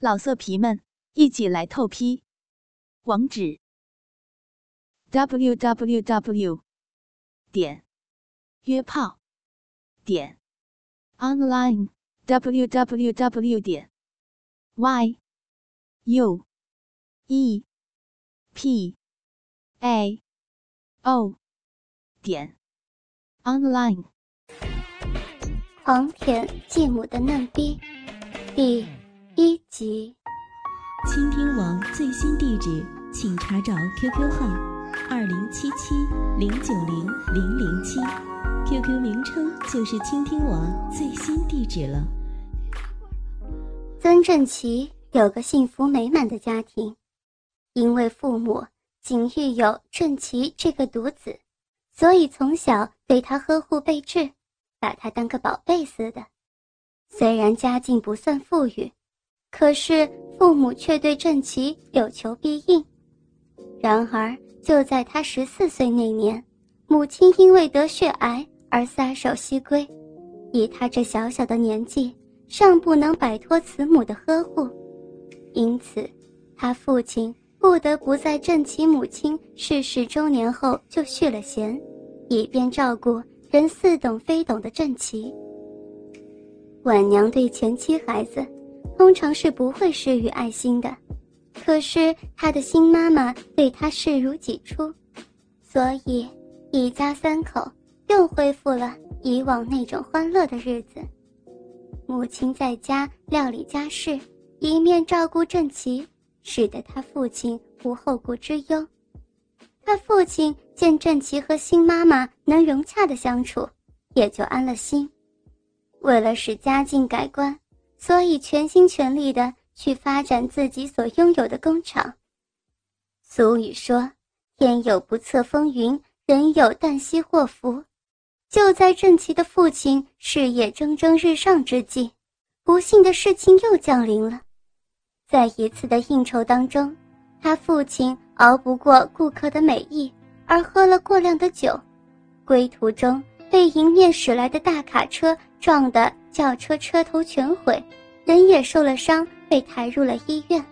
老色皮们，一起来透批！网址：w w w 点约炮点 online w w w 点 y u e p a o 点 online。黄田继母的嫩逼，第一集。倾听网最新地址，请查找 QQ 号二零七七零九零零零七，QQ 名称就是倾听网最新地址了。曾振奇有个幸福美满的家庭，因为父母仅育有振奇这个独子，所以从小对他呵护备至。把他当个宝贝似的，虽然家境不算富裕，可是父母却对郑琪有求必应。然而，就在他十四岁那年，母亲因为得血癌而撒手西归，以他这小小的年纪，尚不能摆脱慈母的呵护，因此，他父亲不得不在郑琪母亲逝世周年后就续了弦，以便照顾。人似懂非懂的郑琪，晚娘对前妻孩子，通常是不会施予爱心的，可是他的新妈妈对他视如己出，所以一家三口又恢复了以往那种欢乐的日子。母亲在家料理家事，一面照顾郑奇，使得他父亲无后顾之忧。他父亲见郑琪和新妈妈能融洽的相处，也就安了心。为了使家境改观，所以全心全力的去发展自己所拥有的工厂。俗语说：“天有不测风云，人有旦夕祸福。”就在郑琪的父亲事业蒸蒸日上之际，不幸的事情又降临了。在一次的应酬当中，他父亲。熬不过顾客的美意，而喝了过量的酒，归途中被迎面驶来的大卡车撞得轿车车头全毁，人也受了伤，被抬入了医院。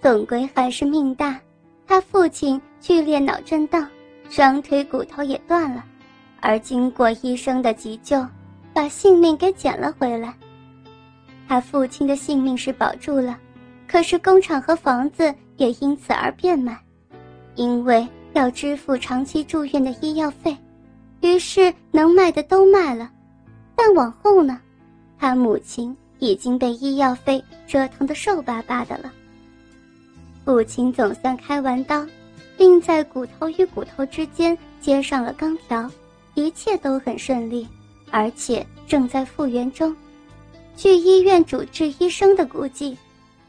总归还是命大，他父亲剧烈脑震荡，双腿骨头也断了，而经过医生的急救，把性命给捡了回来。他父亲的性命是保住了，可是工厂和房子。也因此而变卖，因为要支付长期住院的医药费，于是能卖的都卖了。但往后呢，他母亲已经被医药费折腾得瘦巴巴的了。父亲总算开完刀，并在骨头与骨头之间接上了钢条，一切都很顺利，而且正在复原中。据医院主治医生的估计。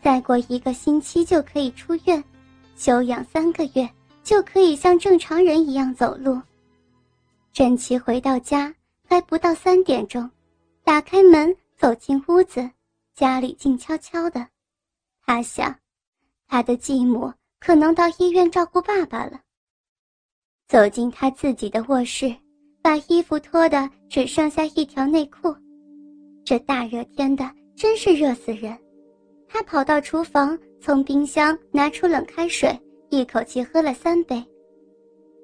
再过一个星期就可以出院，休养三个月就可以像正常人一样走路。郑奇回到家还不到三点钟，打开门走进屋子，家里静悄悄的。他想，他的继母可能到医院照顾爸爸了。走进他自己的卧室，把衣服脱的只剩下一条内裤。这大热天的，真是热死人。他跑到厨房，从冰箱拿出冷开水，一口气喝了三杯。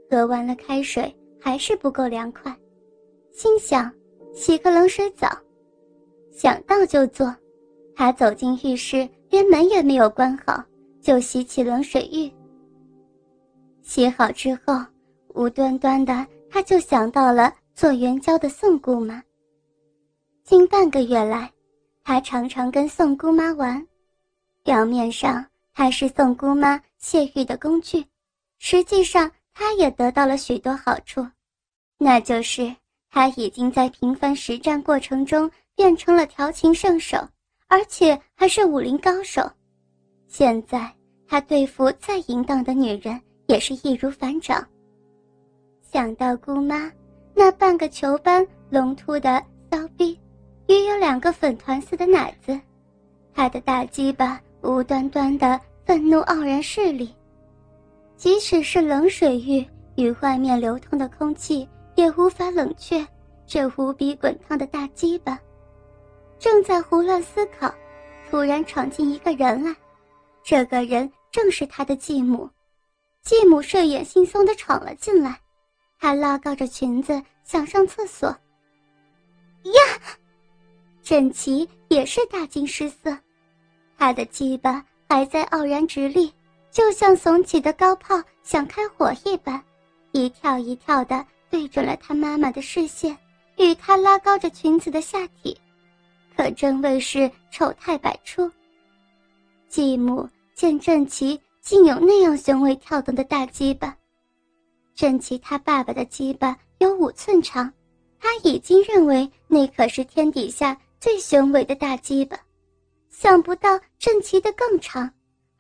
喝完了开水还是不够凉快，心想洗个冷水澡。想到就做，他走进浴室，连门也没有关好，就洗起冷水浴。洗好之后，无端端的他就想到了做援交的宋姑妈。近半个月来，他常常跟宋姑妈玩。表面上他是宋姑妈泄欲的工具，实际上他也得到了许多好处，那就是他已经在频繁实战过程中变成了调情圣手，而且还是武林高手。现在他对付再淫荡的女人也是易如反掌。想到姑妈那半个球般隆凸的骚逼，约有两个粉团似的奶子，他的大鸡巴。无端端的愤怒傲然势力，即使是冷水浴与外面流通的空气也无法冷却这无比滚烫的大鸡巴。正在胡乱思考，突然闯进一个人来，这个人正是他的继母。继母睡眼惺忪的闯了进来，她拉高着裙子想上厕所。呀！郑琪也是大惊失色，他的鸡巴还在傲然直立，就像耸起的高炮想开火一般，一跳一跳的对准了他妈妈的视线，与他拉高着裙子的下体，可真谓是丑态百出。继母见郑琪。竟有那样雄伟跳动的大鸡巴，郑琪他爸爸的鸡巴有五寸长，他已经认为那可是天底下最雄伟的大鸡巴，想不到郑琪的更长，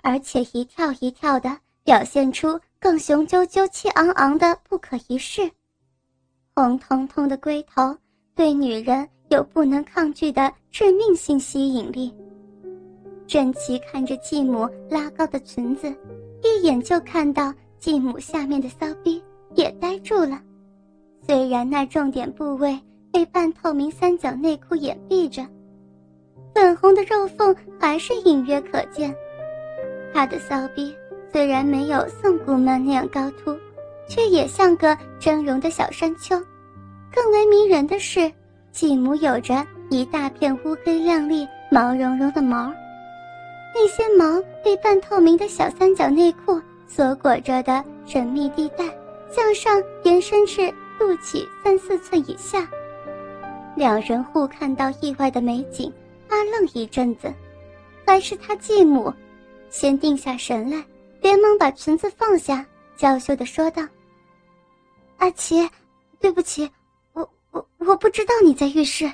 而且一跳一跳的表现出更雄赳赳气昂昂的不可一世，红彤彤的龟头对女人有不能抗拒的致命性吸引力。郑琪看着继母拉高的裙子，一眼就看到继母下面的骚逼，也呆住了。虽然那重点部位被半透明三角内裤掩蔽着，粉红的肉缝还是隐约可见。他的骚逼虽然没有宋姑曼那样高凸，却也像个峥嵘的小山丘。更为迷人的是，继母有着一大片乌黑亮丽、毛茸茸的毛。那些毛被半透明的小三角内裤所裹着的神秘地带，向上延伸至肚脐三四寸以下。两人互看到意外的美景，发愣一阵子。还是他继母，先定下神来，连忙把裙子放下，娇羞地说道：“阿奇，对不起，我我我不知道你在浴室。”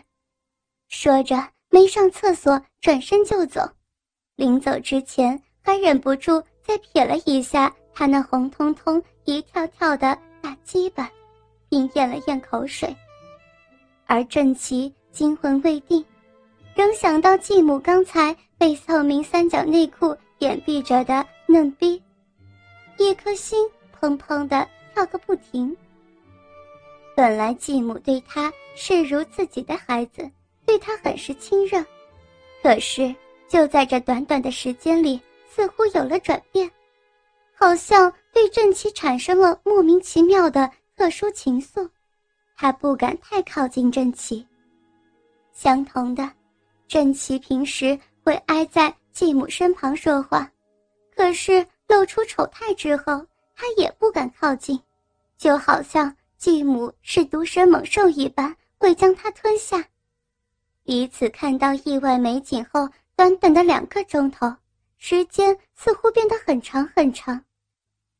说着没上厕所，转身就走。临走之前，还忍不住再瞥了一下他那红彤彤、一跳跳的大鸡巴，并咽了咽口水。而郑琪惊魂未定，仍想到继母刚才被透明三角内裤掩蔽着的嫩逼，一颗心砰砰的跳个不停。本来继母对他视如自己的孩子，对他很是亲热，可是。就在这短短的时间里，似乎有了转变，好像对郑琪产生了莫名其妙的特殊情愫。他不敢太靠近郑琪。相同的，郑琪平时会挨在继母身旁说话，可是露出丑态之后，他也不敢靠近，就好像继母是毒蛇猛兽一般，会将他吞下。彼此看到意外美景后。短短的两个钟头，时间似乎变得很长很长。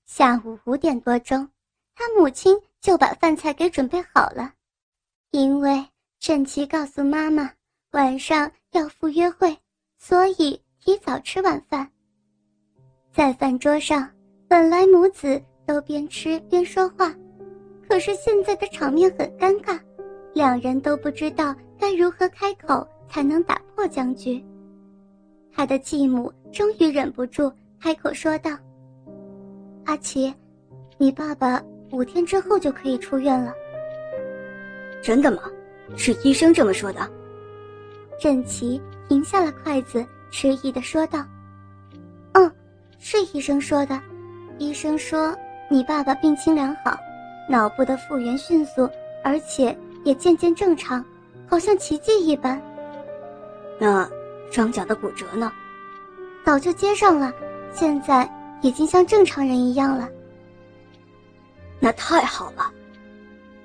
下午五点多钟，他母亲就把饭菜给准备好了，因为郑琪告诉妈妈晚上要赴约会，所以提早吃晚饭。在饭桌上，本来母子都边吃边说话，可是现在的场面很尴尬，两人都不知道该如何开口才能打破僵局。他的继母终于忍不住开口说道：“阿奇，你爸爸五天之后就可以出院了。”“真的吗？是医生这么说的？”郑琪停下了筷子，迟疑的说道：“嗯，是医生说的。医生说你爸爸病情良好，脑部的复原迅速，而且也渐渐正常，好像奇迹一般。”那。双脚的骨折呢？早就接上了，现在已经像正常人一样了。那太好了，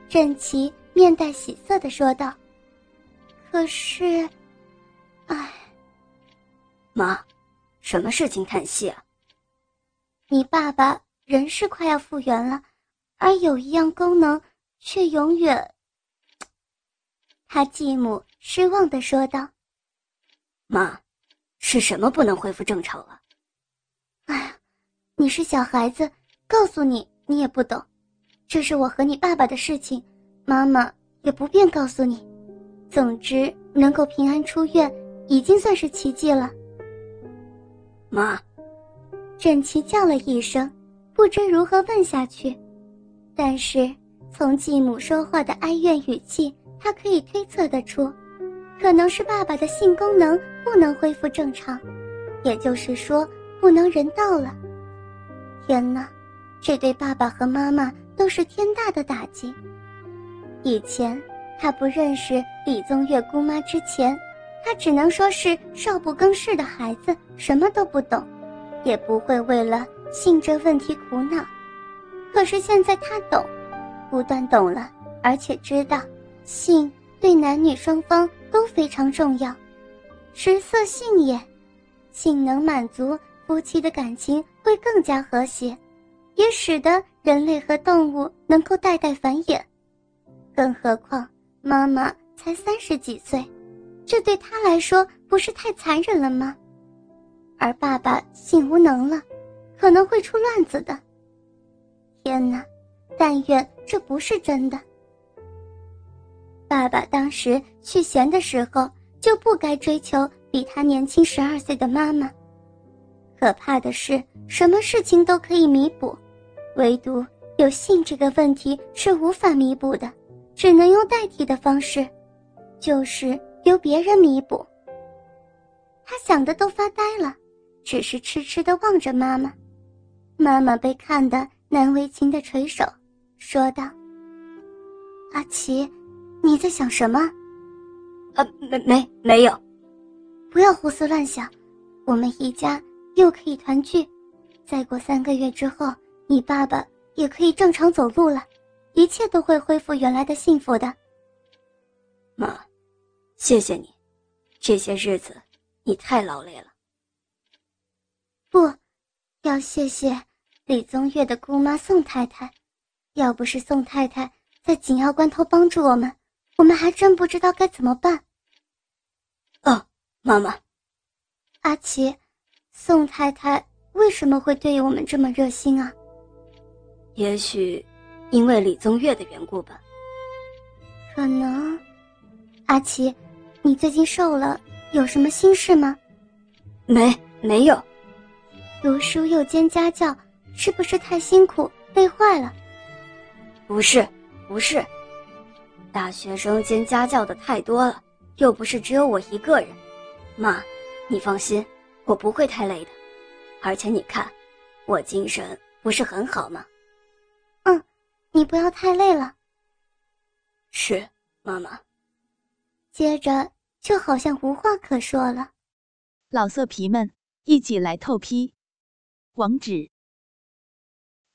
郑琪面带喜色的说道。可是，唉，妈，什么事情叹息啊？你爸爸人是快要复原了，而有一样功能却永远……他继母失望的说道。妈，是什么不能恢复正常了？哎呀，你是小孩子，告诉你你也不懂。这是我和你爸爸的事情，妈妈也不便告诉你。总之，能够平安出院，已经算是奇迹了。妈，沈琪叫了一声，不知如何问下去，但是从继母说话的哀怨语气，他可以推测得出。可能是爸爸的性功能不能恢复正常，也就是说不能人道了。天哪，这对爸爸和妈妈都是天大的打击。以前他不认识李宗岳姑妈之前，他只能说是少不更事的孩子，什么都不懂，也不会为了性这问题苦恼。可是现在他懂，不但懂了，而且知道性对男女双方都非常重要。食色性也，性能满足夫妻的感情会更加和谐，也使得人类和动物能够代代繁衍。更何况妈妈才三十几岁，这对他来说不是太残忍了吗？而爸爸性无能了，可能会出乱子的。天哪！但愿这不是真的。爸爸当时去闲的时候就不该追求比他年轻十二岁的妈妈。可怕的是，什么事情都可以弥补，唯独有性这个问题是无法弥补的，只能用代替的方式，就是由别人弥补。他想的都发呆了，只是痴痴的望着妈妈。妈妈被看的。难为情的垂手，说道：“阿奇，你在想什么？啊，没没没有。不要胡思乱想，我们一家又可以团聚。再过三个月之后，你爸爸也可以正常走路了，一切都会恢复原来的幸福的。”妈，谢谢你，这些日子你太劳累了。不，要谢谢。李宗岳的姑妈宋太太，要不是宋太太在紧要关头帮助我们，我们还真不知道该怎么办。哦，妈妈，阿奇，宋太太为什么会对我们这么热心啊？也许，因为李宗岳的缘故吧。可能，阿奇，你最近瘦了，有什么心事吗？没，没有。读书又兼家教。是不是太辛苦累坏了？不是，不是，大学生兼家教的太多了，又不是只有我一个人。妈，你放心，我不会太累的。而且你看，我精神不是很好吗？嗯，你不要太累了。是，妈妈。接着就好像无话可说了。老色皮们，一起来透批，网址。